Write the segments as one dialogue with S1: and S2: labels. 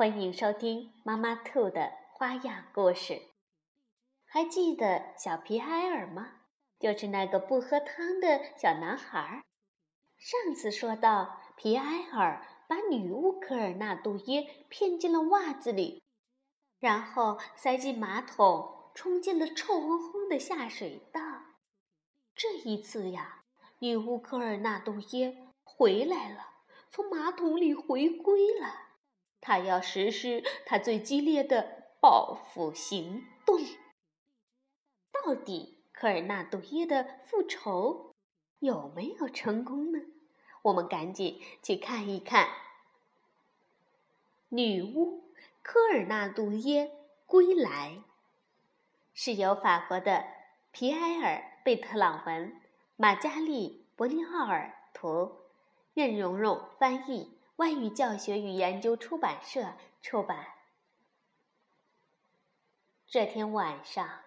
S1: 欢迎收听妈妈兔的花样故事。还记得小皮埃尔吗？就是那个不喝汤的小男孩。上次说到，皮埃尔把女巫科尔纳杜耶骗进了袜子里，然后塞进马桶，冲进了臭烘烘的下水道。这一次呀，女巫科尔纳杜耶回来了，从马桶里回归了。他要实施他最激烈的报复行动。到底科尔纳杜耶的复仇有没有成功呢？我们赶紧去看一看。女巫科尔纳杜耶归来，是由法国的皮埃尔·贝特朗文、马加丽·伯尼奥尔图、任蓉蓉翻译。外语教学与研究出版社出版。这天晚上，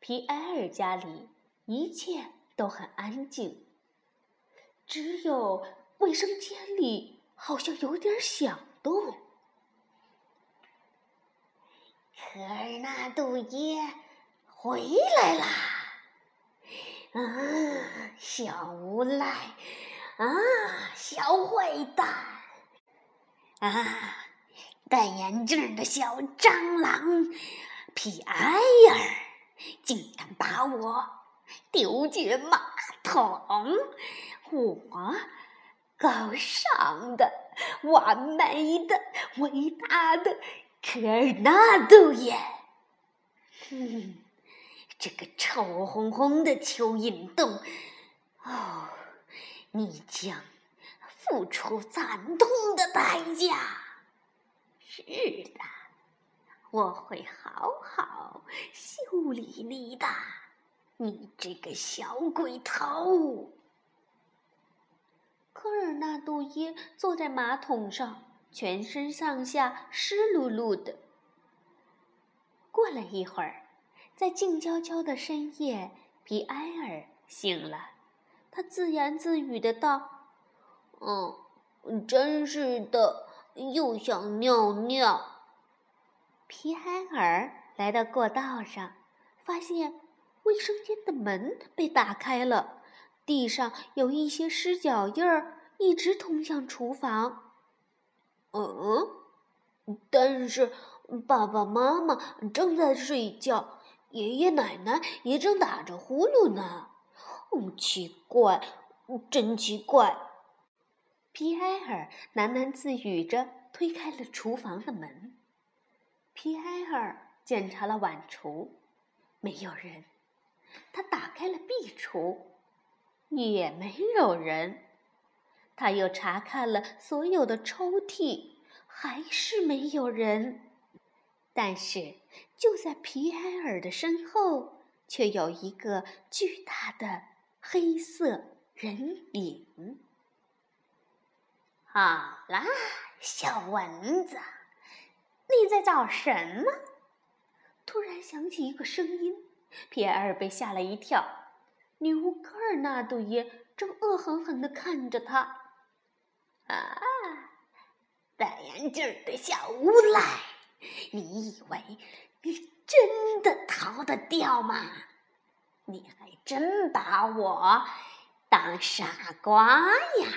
S1: 皮埃尔家里一切都很安静，只有卫生间里好像有点响动。
S2: 科尔纳杜耶回来啦！啊，小无赖！啊，小坏蛋！啊！戴眼镜的小蟑螂皮埃尔，竟敢把我丢进马桶！我高尚的、完美的、伟大的科尔纳杜耶！哼，这个臭烘烘的蚯蚓洞！哦，你将……付出惨痛的代价。是的，我会好好修理你的，你这个小鬼头。
S1: 科尔纳杜耶坐在马桶上，全身上下湿漉漉的。过了一会儿，在静悄悄的深夜，皮埃尔醒了，他自言自语的道。
S2: 嗯，真是的，又想尿尿。
S1: 皮埃尔来到过道上，发现卫生间的门被打开了，地上有一些湿脚印儿，一直通向厨房。
S2: 嗯，但是爸爸妈妈正在睡觉，爷爷奶奶也正打着呼噜呢。哦，奇怪，真奇怪。
S1: 皮埃尔喃喃自语着，推开了厨房的门。皮埃尔检查了碗橱，没有人；他打开了壁橱，也没有人；他又查看了所有的抽屉，还是没有人。但是，就在皮埃尔的身后，却有一个巨大的黑色人影。
S2: 好啦，小蚊子，你在找什么？
S1: 突然响起一个声音，皮埃尔被吓了一跳。女巫科尔纳杜耶正恶狠狠地看着他。
S2: 啊，戴眼镜的小无赖，你以为你真的逃得掉吗？你还真把我当傻瓜呀！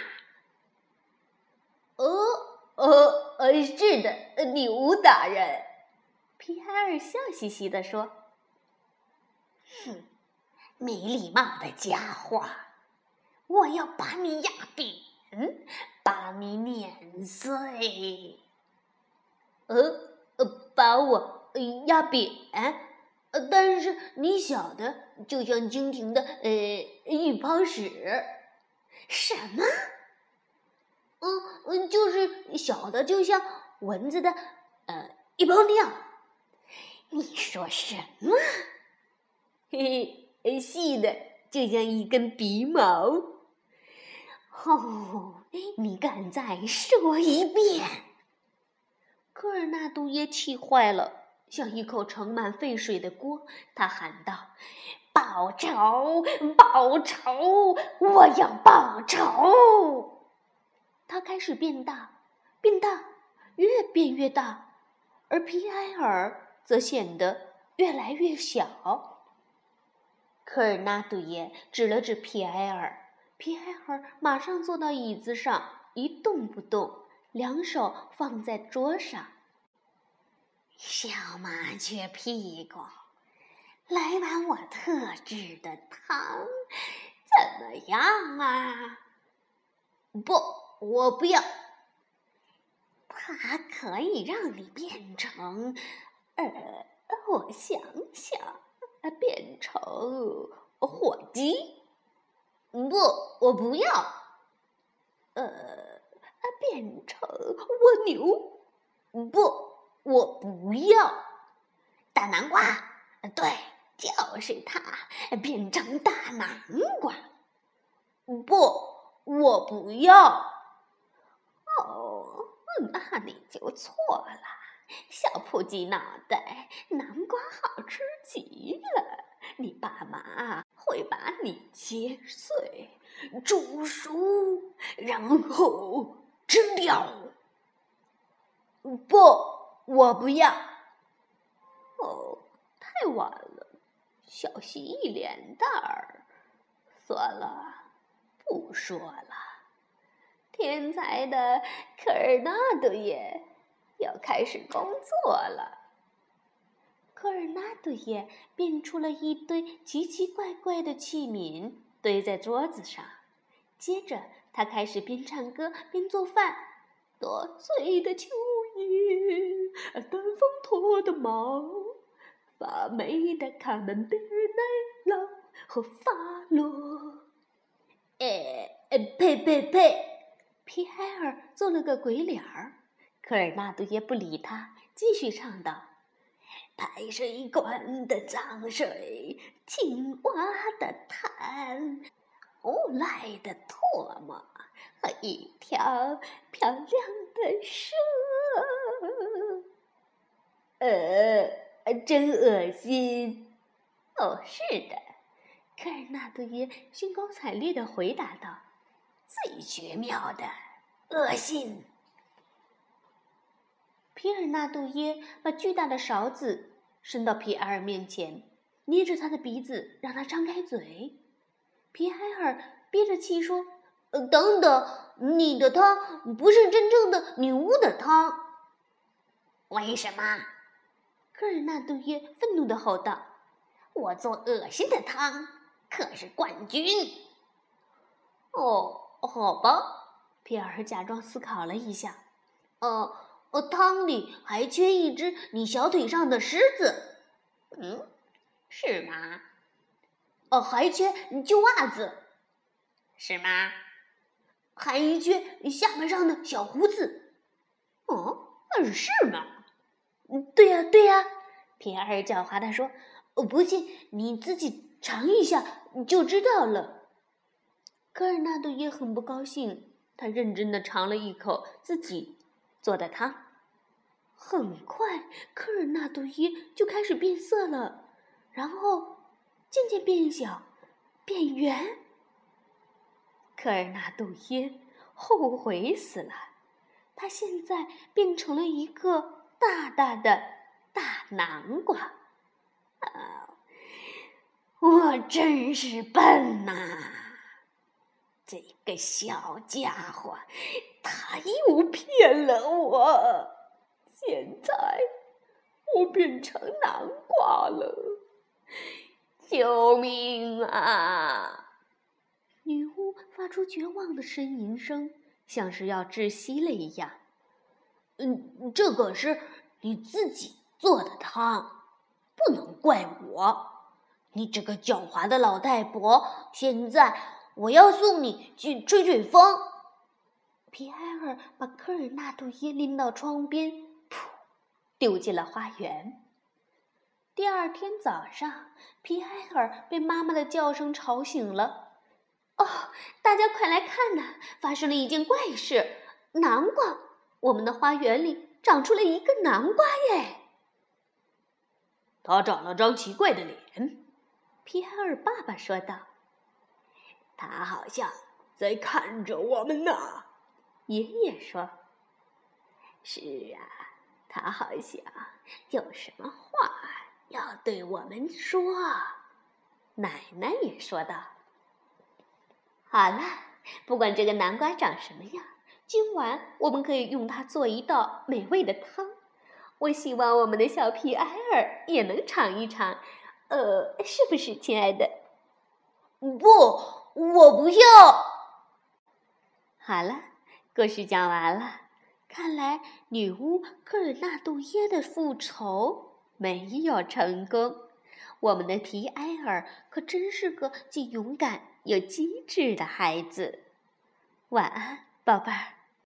S2: 呃呃呃，是的，女巫大人。
S1: 皮埃尔笑嘻嘻地说：“
S2: 哼，没礼貌的家伙，我要把你压扁，把你碾碎。呃呃，把我压扁？但是你小的就像蜻蜓的呃一泡屎。什么？”嗯嗯，就是小的，就像蚊子的，呃，一泡尿。你说什么？
S1: 嘿嘿，细的就像一根鼻毛。
S2: 哦，你敢再说一遍？
S1: 科尔纳杜耶气坏了，像一口盛满沸水的锅。他喊道：“
S2: 报仇！报仇！我要报仇！”
S1: 它开始变大，变大，越变越大，而皮埃尔则显得越来越小。科尔纳杜耶指了指皮埃尔，皮埃尔马上坐到椅子上，一动不动，两手放在桌上。
S2: 小麻雀屁股，来碗我特制的汤，怎么样啊？
S1: 不，我不要。
S2: 它可以让你变成，呃，我想想。变成火鸡？
S1: 不，我不要。
S2: 呃，变成蜗牛？
S1: 不，我不要。
S2: 大南瓜？对，就是它，变成大南瓜。
S1: 不，我不要。
S2: 哦，那你就错了。小扑鸡脑袋，南瓜好吃极了。你爸妈会把你切碎、煮熟，然后吃掉。
S1: 不，我不要。
S2: 哦，太晚了，小蜥蜴脸蛋儿。算了，不说了。天才的科尔纳多耶。要开始工作了。
S1: 科尔纳多耶变出了一堆奇奇怪怪的器皿，堆在桌子上。接着，他开始边唱歌边做饭：
S2: 多嘴的蚯蚓，单峰驼的毛，发霉的卡门贝尔奶酪和发罗。
S1: 哎哎呸呸呸！皮埃尔做了个鬼脸儿。科尔纳多耶不理他，继续唱道：“
S2: 排水管的脏水，青蛙的痰，无赖的唾沫和一条漂亮的蛇。”
S1: 呃，真恶心。
S2: 哦，是的，
S1: 科尔纳多耶兴高采烈地回答道：“
S2: 最绝妙的恶心。”
S1: 皮尔纳杜耶把巨大的勺子伸到皮埃尔面前，捏着他的鼻子，让他张开嘴。皮埃尔憋着气说：“呃，等等，你的汤不是真正的女巫的汤。”
S2: 为什么？
S1: 科尔纳杜耶愤怒地吼道：“
S2: 我做恶心的汤可是冠军。”
S1: 哦，好吧，皮尔假装思考了一下，哦。呃，汤里还缺一只你小腿上的虱子，
S2: 嗯，是吗？
S1: 哦，还缺旧袜子，
S2: 是吗？
S1: 还缺下巴上的小胡子，
S2: 哦，是吗？
S1: 嗯，对呀，对呀。皮埃尔狡猾地说：“哦，不信你自己尝一下你就知道了。”科尔纳多也很不高兴，他认真的尝了一口自己。做的汤，很快科尔纳杜耶就开始变色了，然后渐渐变小，变圆。科尔纳杜耶后悔死了，他现在变成了一个大大的大南瓜。
S2: 啊，我真是笨呐！这个小家伙，他又骗了我。现在我变成南瓜了，救命啊！
S1: 女巫发出绝望的呻吟声，像是要窒息了一样。嗯，这可是你自己做的汤，不能怪我。你这个狡猾的老太婆，现在。我要送你去吹吹风。皮埃尔把科尔纳杜耶拎到窗边，噗，丢进了花园。第二天早上，皮埃尔被妈妈的叫声吵醒了。哦，大家快来看呐！发生了一件怪事，南瓜！我们的花园里长出了一个南瓜耶！
S3: 他长了张奇怪的脸，
S1: 皮埃尔爸爸说道。
S3: 他好像在看着我们呢，
S1: 爷爷说。
S3: 是啊，他好像有什么话要对我们说。
S1: 奶奶也说道。好了，不管这个南瓜长什么样，今晚我们可以用它做一道美味的汤。我希望我们的小皮埃尔也能尝一尝，呃，是不是，亲爱的？
S2: 不，我不要。
S1: 好了，故事讲完了。看来女巫科尔纳杜耶的复仇没有成功。我们的皮埃尔可真是个既勇敢又机智的孩子。晚安，宝贝儿。